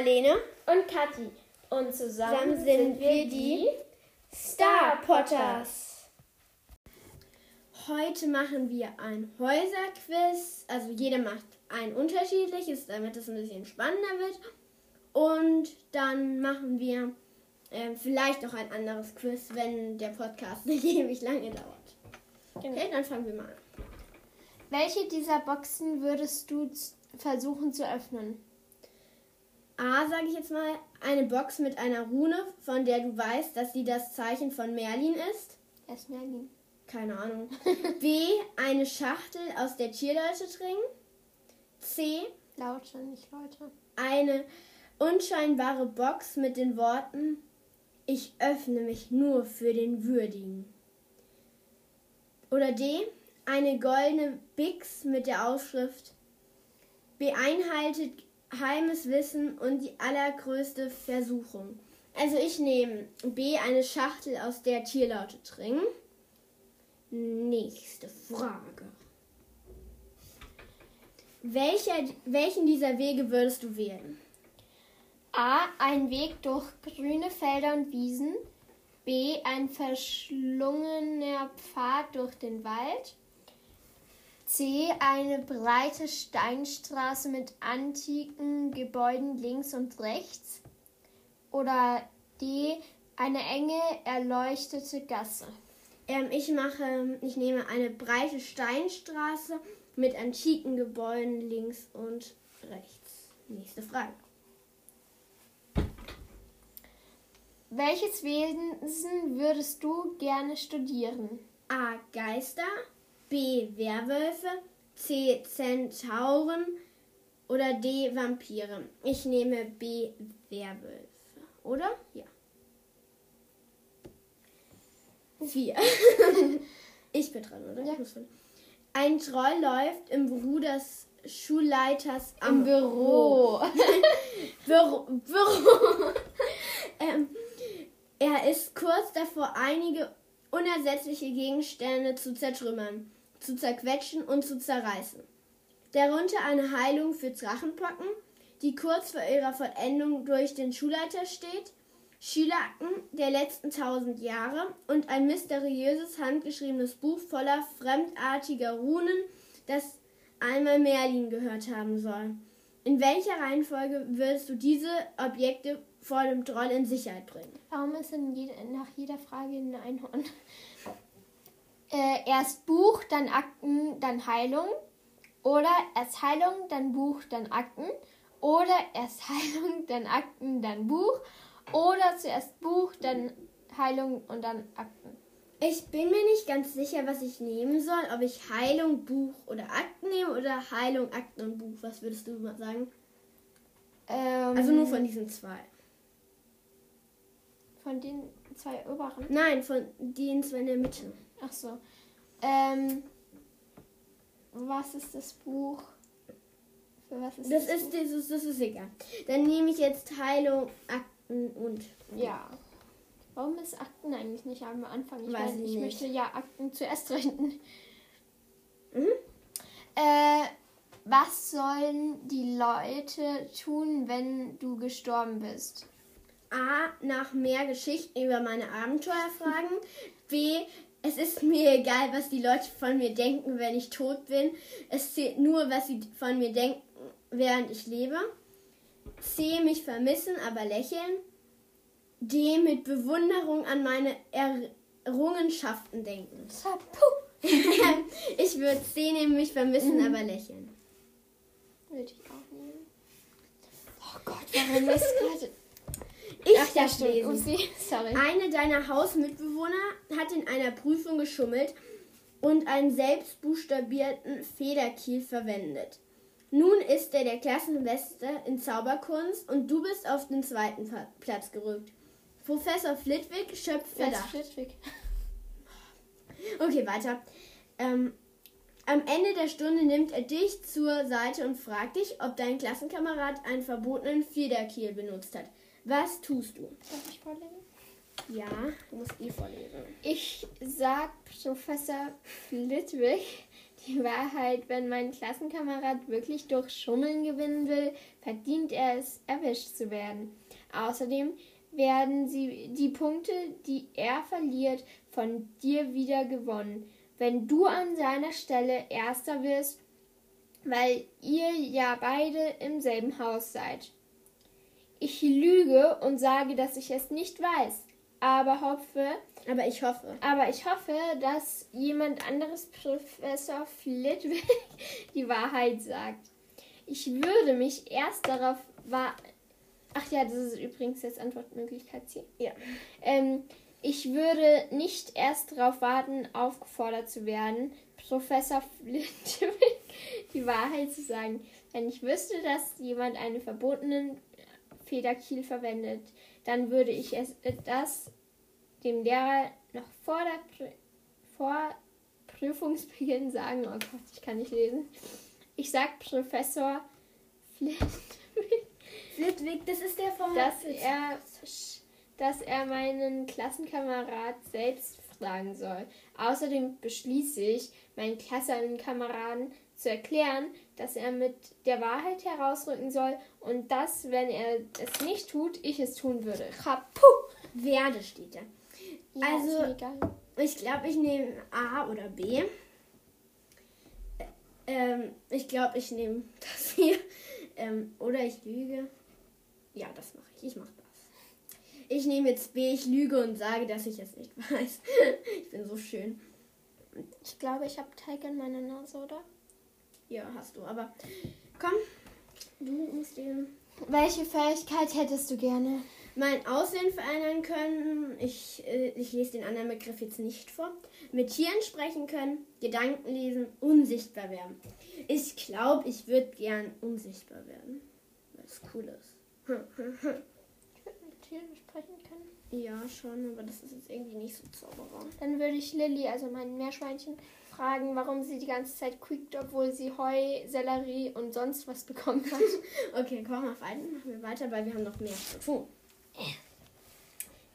Marlene und Kathi. Und zusammen, Zusammen sind wir die Star Potters. Heute machen wir ein Häuserquiz. Also jeder macht ein unterschiedliches, damit es ein bisschen spannender wird. Und dann machen wir äh, vielleicht noch ein anderes Quiz, wenn der Podcast nicht ewig lange dauert. Okay, dann fangen wir mal an. Welche dieser Boxen würdest du versuchen zu öffnen? A, sage ich jetzt mal, eine Box mit einer Rune, von der du weißt, dass sie das Zeichen von Merlin ist. Er ist Merlin. Keine Ahnung. B, eine Schachtel, aus der Tierleute trinken. C, Laute, nicht Leute. eine unscheinbare Box mit den Worten Ich öffne mich nur für den Würdigen. Oder D, eine goldene Bix mit der Aufschrift Beinhaltet geheimes Wissen und die allergrößte Versuchung. Also ich nehme B, eine Schachtel, aus der Tierlaute trinken. Nächste Frage. Welcher, welchen dieser Wege würdest du wählen? A. Ein Weg durch grüne Felder und Wiesen. B. Ein verschlungener Pfad durch den Wald. C. Eine breite Steinstraße mit antiken Gebäuden links und rechts. Oder D. Eine enge, erleuchtete Gasse. Ähm, ich mache, ich nehme eine breite Steinstraße mit antiken Gebäuden links und rechts. Nächste Frage. Welches Wesen würdest du gerne studieren? A. Geister, B. Werwölfe, C. Zentauren oder D. Vampire. Ich nehme B. Werwölfe. Oder? Ja. Vier. ich bin dran, oder? Ja. Ein Troll läuft im Büro des Schulleiters am Im Büro. Büro. Büro. ähm, er ist kurz davor, einige unersetzliche Gegenstände zu zertrümmern, zu zerquetschen und zu zerreißen. Darunter eine Heilung für Drachenpocken, die kurz vor ihrer Vollendung durch den Schulleiter steht, Schülerakten der letzten tausend Jahre und ein mysteriöses handgeschriebenes Buch voller fremdartiger Runen, das einmal Merlin gehört haben soll. In welcher Reihenfolge würdest du diese Objekte vor dem Troll in Sicherheit bringen? Warum ist in jede, nach jeder Frage ein Einhorn? Äh, erst Buch, dann Akten, dann Heilung. Oder erst Heilung, dann Buch, dann Akten. Oder erst Heilung, dann Akten, dann Buch. Oder zuerst Buch, dann Heilung und dann Akten. Ich bin mir nicht ganz sicher, was ich nehmen soll. Ob ich Heilung, Buch oder Akten nehme oder Heilung, Akten und Buch. Was würdest du mal sagen? Ähm, Also nur von diesen zwei. von den zwei oberen. Nein, von den zwei in der Mitte. Ach so. Ähm, was ist das Buch? Für was ist Das das, ist, dieses, das ist egal. Dann nehme ich jetzt Heilung, Akten und. Ja. Warum ist Akten eigentlich nicht am Anfang? Ich, Weiß meine, ich nicht. möchte ja Akten zuerst reden. Mhm. Äh, was sollen die Leute tun, wenn du gestorben bist? A. Nach mehr Geschichten über meine Abenteuer fragen. B. Es ist mir egal, was die Leute von mir denken, wenn ich tot bin. Es zählt nur, was sie von mir denken, während ich lebe. C. Mich vermissen, aber lächeln. D. Mit Bewunderung an meine Errungenschaften denken. Ich würde C nehmen, mich vermissen, Mhm. aber lächeln. Würde ich auch nehmen. Oh Gott, warum ist gerade. Ich Ach ja, stimmt. Upsi, sorry. Eine deiner Hausmitbewohner hat in einer Prüfung geschummelt und einen selbstbuchstabierten Federkiel verwendet. Nun ist er der Klassenbeste in Zauberkunst und du bist auf den zweiten Platz gerückt. Professor Flitwick schöpft Verdacht. Flitwick? Okay, weiter. Ähm, am Ende der Stunde nimmt er dich zur Seite und fragt dich, ob dein Klassenkamerad einen verbotenen Federkiel benutzt hat. Was tust du? Darf ich vorlesen? Ja, du musst eh vorlesen. Ich sag Professor Flitwick, die Wahrheit, wenn mein Klassenkamerad wirklich durch Schummeln gewinnen will, verdient er es, erwischt zu werden. Außerdem werden sie die Punkte, die er verliert, von dir wieder gewonnen, wenn du an seiner Stelle Erster wirst, weil ihr ja beide im selben Haus seid. Ich lüge und sage, dass ich es nicht weiß, aber hoffe, Aber ich hoffe. aber ich hoffe, dass jemand anderes Professor Flitwick die Wahrheit sagt. Ich würde mich erst darauf wa Ach ja, das ist übrigens jetzt Antwortmöglichkeit C. Ja. Ähm, ich würde nicht erst darauf warten, aufgefordert zu werden, Professor Flitwick die Wahrheit zu sagen. Wenn ich wüsste, dass jemand einen verbotenen Federkiel verwendet, dann würde ich es äh, das dem Lehrer noch vor der vor Prüfungsbeginn sagen. Oh Gott, ich kann nicht lesen. Ich sag Professor Flitwick, Flitwick, das ist der vom dass er, dass er meinen Klassenkamerad selbst fragen soll. Außerdem beschließe ich, meinen Klassenkameraden zu erklären, dass er mit der Wahrheit herausrücken soll und dass, wenn er es nicht tut, ich es tun würde. Kaputt! Werde steht da. Ja, Also-. Ich glaube, ich nehme A oder B. Ähm, ich glaube, ich nehme das hier. Ähm, oder ich lüge. Ja, das mache ich. Ich mache. Ich nehme jetzt B, ich lüge und sage, dass ich es nicht weiß. ich bin so schön. Ich glaube, ich habe Teig in meiner Nase, oder? Ja, hast du. Aber komm, du musst den Welche Fähigkeit hättest du gerne? mein Aussehen verändern können. Ich, äh, ich lese den anderen Begriff jetzt nicht vor. Mit Tieren sprechen können, Gedanken lesen, unsichtbar werden. Ich glaube, ich würde gern unsichtbar werden. Weil es cool ist. Hm, hm, hm. Ich würde mit Tieren sprechen können. Ja, schon, aber das ist jetzt irgendwie nicht so Zauberer. Dann würde ich Lilly, also mein Meerschweinchen, fragen, warum sie die ganze Zeit quiekt, obwohl sie Heu, Sellerie und sonst was bekommen hat. Okay, komm auf einen, machen wir weiter, weil wir haben noch mehr zu tun.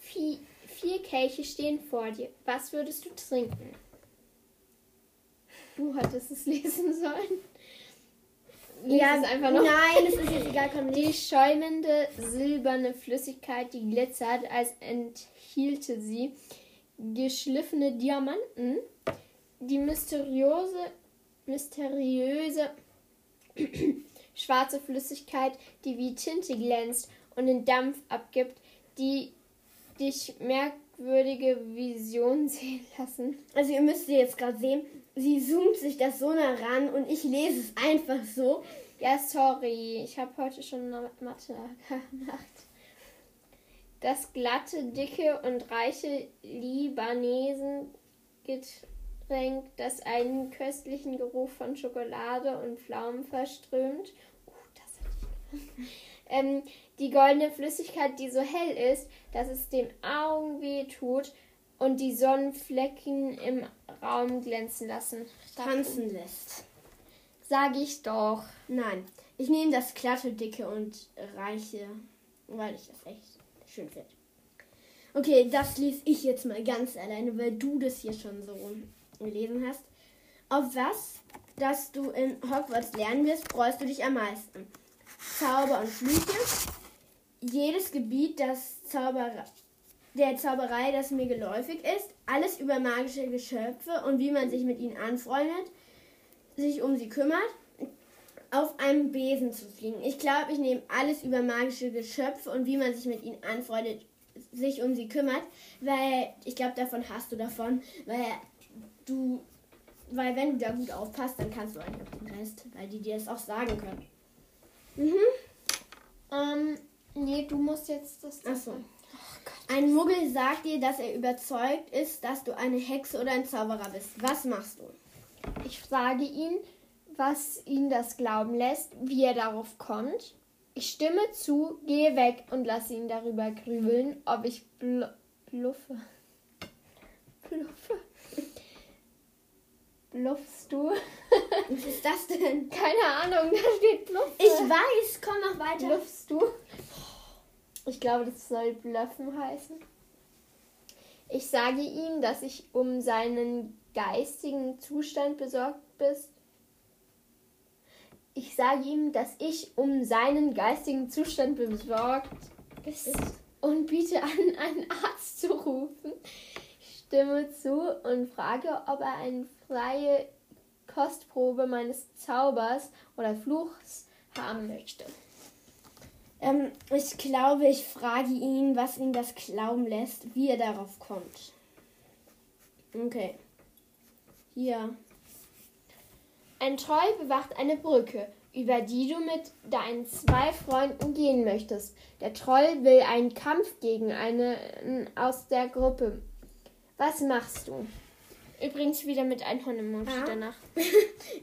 vier, vier Kelche stehen vor dir. Was würdest du trinken? Du hattest es lesen sollen. Lies es einfach noch. Nein, es ist jetzt egal, komm Die schäumende silberne Flüssigkeit, die glitzert, als enthielte sie geschliffene Diamanten. Die mysteriöse, mysteriöse schwarze Flüssigkeit, die wie Tinte glänzt und den Dampf abgibt, die dich merkwürdige Visionen sehen lassen. Also ihr müsst sie jetzt gerade sehen, sie zoomt sich das so nah ran und ich lese es einfach so. Ja, sorry, ich habe heute schon Mathe gemacht. Das glatte, dicke und reiche Libanesen-Getränk, das einen köstlichen Geruch von Schokolade und Pflaumen verströmt. Uh, das hätte ich ähm, Die goldene Flüssigkeit, die so hell ist, dass es den Augen weh tut und die Sonnenflecken im Raum glänzen lassen. Tanzen lässt. Sag ich doch. Nein, ich nehme das glatte, dicke und reiche, weil ich das echt schön finde. Okay, das lese ich jetzt mal ganz alleine, weil du das hier schon so gelesen hast. Auf was, das du in Hogwarts lernen wirst, freust du dich am meisten? Zauber und Flüche. Jedes Gebiet, das Zauberer, der Zauberei, das mir geläufig ist. Alles über magische Geschöpfe und wie man sich mit ihnen anfreundet, sich um sie kümmert auf einem Besen zu fliegen. Ich glaube, ich nehme alles über magische Geschöpfe und wie man sich mit ihnen anfreundet, sich um sie kümmert, weil ich glaube, davon hast du davon, weil du, weil wenn du da gut aufpasst, dann kannst du eigentlich auch den Rest, weil die dir das auch sagen können. Mhm. Ähm, nee, du musst jetzt das. Ach so. Ein Muggel sagt dir, dass er überzeugt ist, dass du eine Hexe oder ein Zauberer bist. Was machst du? Ich frage ihn, was ihn das glauben lässt, wie er darauf kommt. Ich stimme zu, gehe weg und lasse ihn darüber grübeln, ob ich bl bluffe. Bluffe. Bluffst du? Was ist das denn? Keine Ahnung, da steht Bluffe. Ich weiß, komm noch weiter. Bluffst du? Ich glaube, das soll Bluffen heißen. Ich sage ihm, dass ich um seinen geistigen Zustand besorgt bist? Ich sage ihm, dass ich um seinen geistigen Zustand besorgt ist und biete an, einen Arzt zu rufen. Ich stimme zu und frage, ob er eine freie Kostprobe meines Zaubers oder Fluchs haben möchte. Ähm, ich glaube, ich frage ihn, was ihn das glauben lässt, wie er darauf kommt. Okay. Hier. Ein Troll bewacht eine Brücke, über die du mit deinen zwei Freunden gehen möchtest. Der Troll will einen Kampf gegen einen aus der Gruppe. Was machst du? Übrigens wieder mit Einhorn-Emoji Ah. danach.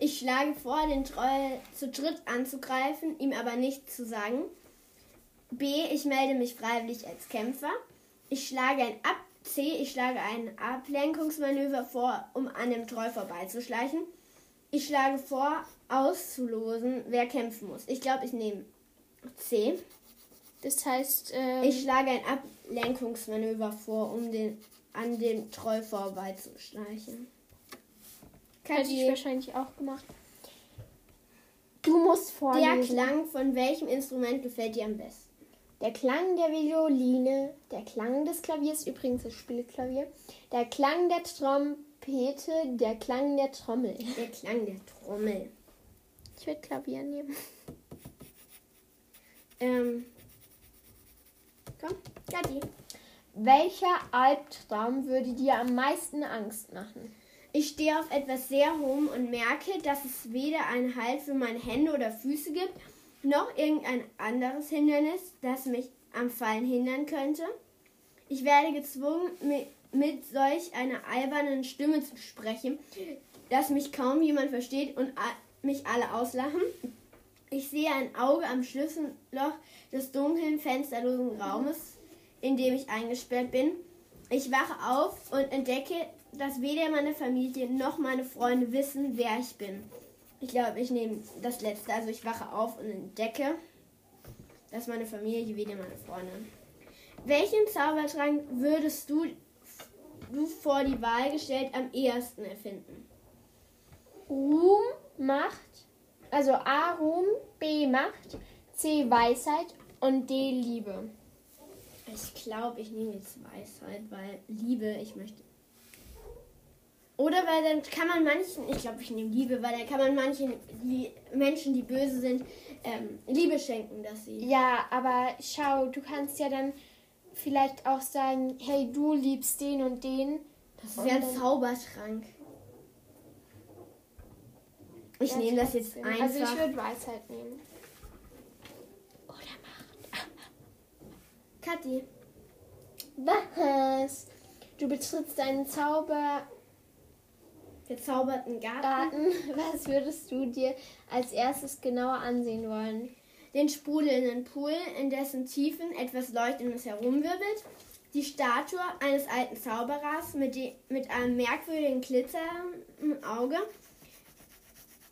Ich schlage vor, den Troll zu dritt anzugreifen, ihm aber nichts zu sagen. B. Ich melde mich freiwillig als Kämpfer. Ich schlage ein Ab C. Ich schlage ein Ablenkungsmanöver vor, um an dem Troll vorbeizuschleichen. Ich schlage vor, auszulosen, wer kämpfen muss. Ich glaube, ich nehme C. Das heißt, ähm, Ich schlage ein Ablenkungsmanöver vor, um den, an dem Troll vorbeizuschleichen. hätte ich wahrscheinlich auch gemacht. Du musst der vorlesen. Klang von welchem Instrument gefällt dir am besten? Der Klang der Violine, der Klang des Klaviers, übrigens das Spielklavier, der Klang der Trompete, der Klang der Trommel. Der Klang der Trommel. Ich würde Klavier nehmen. Ähm. Komm, Kathi. Welcher Albtraum würde dir am meisten Angst machen? Ich stehe auf etwas sehr hohem und merke, dass es weder einen Halt für meine Hände oder Füße gibt, noch irgendein anderes Hindernis, das mich am Fallen hindern könnte. Ich werde gezwungen, mit, solch einer albernen Stimme zu sprechen, dass mich kaum jemand versteht und mich alle auslachen. Ich sehe ein Auge am Schlüsselloch des dunklen, fensterlosen Raumes, in dem ich eingesperrt bin. Ich wache auf und entdecke, dass weder meine Familie noch meine Freunde wissen, wer ich bin. Ich glaube, ich nehme das letzte. Also ich wache auf und entdecke, dass meine Familie weder meine Freunde. Welchen Zaubertrank würdest du, du vor die Wahl gestellt am ehesten erfinden? Ruhm, Macht, also A Ruhm, B Macht, C Weisheit und D Liebe. Ich glaube, ich nehme jetzt Weisheit, weil Liebe, ich möchte. Oder weil dann kann man manchen, ich glaube, ich nehme Liebe, weil dann kann man manchen die Menschen, die böse sind, ähm, Liebe schenken, dass sie. Ja, aber schau, du kannst ja dann vielleicht auch sagen, hey, du liebst den und den. Das ist ja ein Zaubertrank. Ich Ja, nehme das jetzt einfach. Also ich würde Weisheit nehmen. Kathi, Was? Du betrittst einen Zaubergarten. Verzauberten Garten. Was würdest du dir als erstes genauer ansehen wollen? Den sprudelnden Pool, in dessen Tiefen etwas Leuchtendes herumwirbelt. Die Statue eines alten Zauberers mit, de, mit einem merkwürdigen Glitzer im Auge.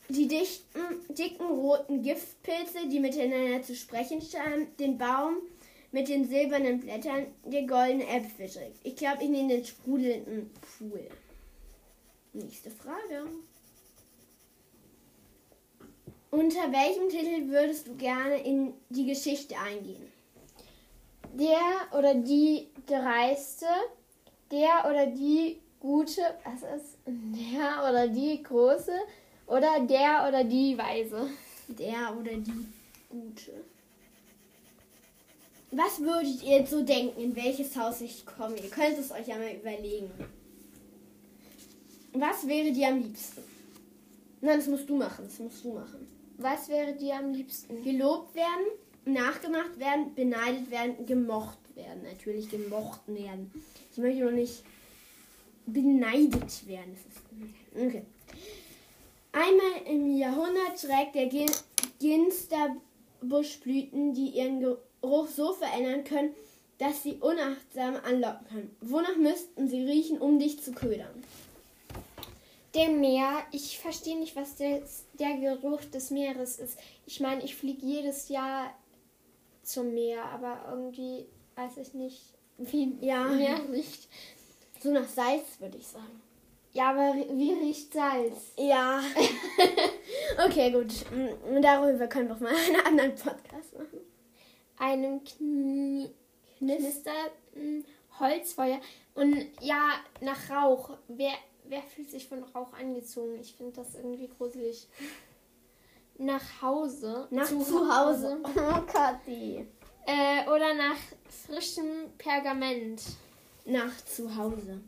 Die dichten, dicken roten Giftpilze, die miteinander zu sprechen scheinen. Den Baum mit den silbernen Blättern, der goldene Äpfel trägt. Ich glaube, ich nehme den sprudelnden Pool. Nächste Frage. Unter welchem Titel würdest du gerne in die Geschichte eingehen? Der oder die Dreiste, der oder die Gute, was ist? Der oder die Große oder der oder die Weise. Der oder die Gute. Was würdet ihr so denken, in welches Haus ich komme? Ihr könnt es euch ja mal überlegen. Was wäre dir am liebsten? Nein, das musst du machen. Das musst du machen. Was wäre dir am liebsten? Gelobt werden, nachgemacht werden, beneidet werden, gemocht werden. Natürlich gemocht werden. Ich möchte noch nicht beneidet werden. Okay. Einmal im Jahrhundert trägt der Gin Ginsterbusch Blüten, die ihren Geruch so verändern können, dass sie unachtsam anlocken können. Wonach müssten sie riechen, um dich zu ködern? Der Meer, ich verstehe nicht, was der, der Geruch des Meeres ist. Ich meine, ich fliege jedes Jahr zum Meer, aber irgendwie weiß ich nicht, wie Ja. Meer riecht. So nach Salz, würde ich sagen. Ja, aber wie riecht Salz? Ja. okay, gut. Mm, Darüber können wir auch mal einen anderen Podcast machen. Einem Knie knisternden Holzfeuer. Und ja, nach Rauch. Wer, wer fühlt sich von Rauch angezogen? Ich finde das irgendwie gruselig. Nach Hause. Nach zu, Hause. Oh, Kathi. Äh, oder nach frischem Pergament. Nach zu Hause.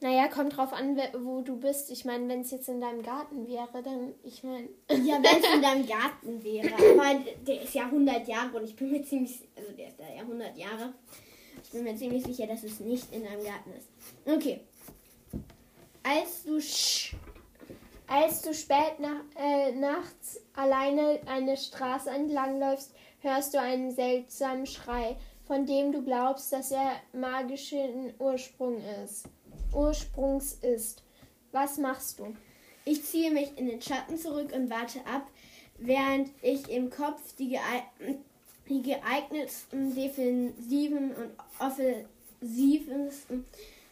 Naja, kommt drauf an, wo du bist. Ich meine, wenn es jetzt in deinem Garten wäre, dann, ich meine. Ja, wenn es in deinem Garten wäre. Aber der ist ja 100 Jahre und ich bin mir ziemlich, also der ist da ja 100 Jahre. Ich bin mir ziemlich sicher, dass es nicht in deinem Garten ist. Okay. Als du Als du spät nach, äh, nachts alleine eine Straße entlangläufst, hörst du einen seltsamen Schrei, von dem du glaubst, dass er magischen Ursprung ist. Ursprungs ist. Was machst du? Ich ziehe mich in den Schatten zurück und warte ab, während ich im Kopf die, geeig die geeignetsten defensiven und offensiven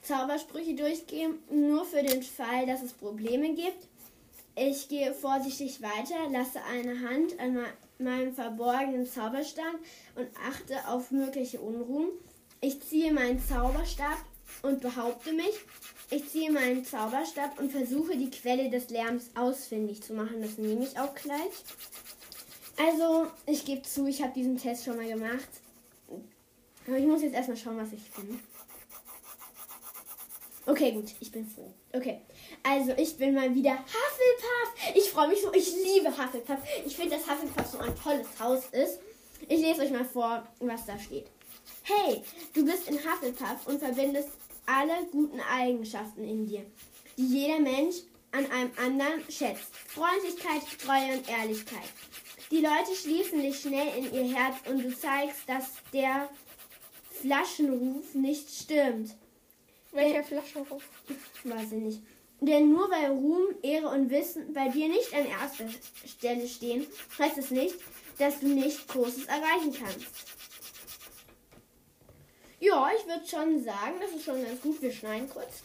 Zaubersprüche durchgehe, nur für den Fall, dass es Probleme gibt. Ich gehe vorsichtig weiter, lasse eine Hand an me- meinem verborgenen Zauberstab und achte auf mögliche Unruhen. Ich ziehe meinen Zauberstab und behaupte mich. Ich ziehe meinen Zauberstab und versuche die Quelle des Lärms ausfindig zu machen. Das nehme ich auch gleich. Also, ich gebe zu, ich habe diesen Test schon mal gemacht. Aber ich muss jetzt erstmal schauen, was ich finde. Okay, gut, ich bin froh. Okay, also ich bin mal wieder Hufflepuff. Ich freue mich so, ich liebe Hufflepuff. Ich finde, dass Hufflepuff so ein tolles Haus ist. Ich lese euch mal vor, was da steht. Hey, du bist in Hufflepuff und verbindest alle guten Eigenschaften in dir, die jeder Mensch an einem anderen schätzt. Freundlichkeit, Treue und Ehrlichkeit. Die Leute schließen dich schnell in ihr Herz und du zeigst, dass der Flaschenruf nicht stimmt. Welcher Flaschenruf? Weiß ich nicht. Denn nur weil Ruhm, Ehre und Wissen bei dir nicht an erster Stelle stehen, heißt es nicht, dass du nicht Großes erreichen kannst. Ja, ich würde schon sagen, das ist schon ganz gut. Wir schneiden kurz.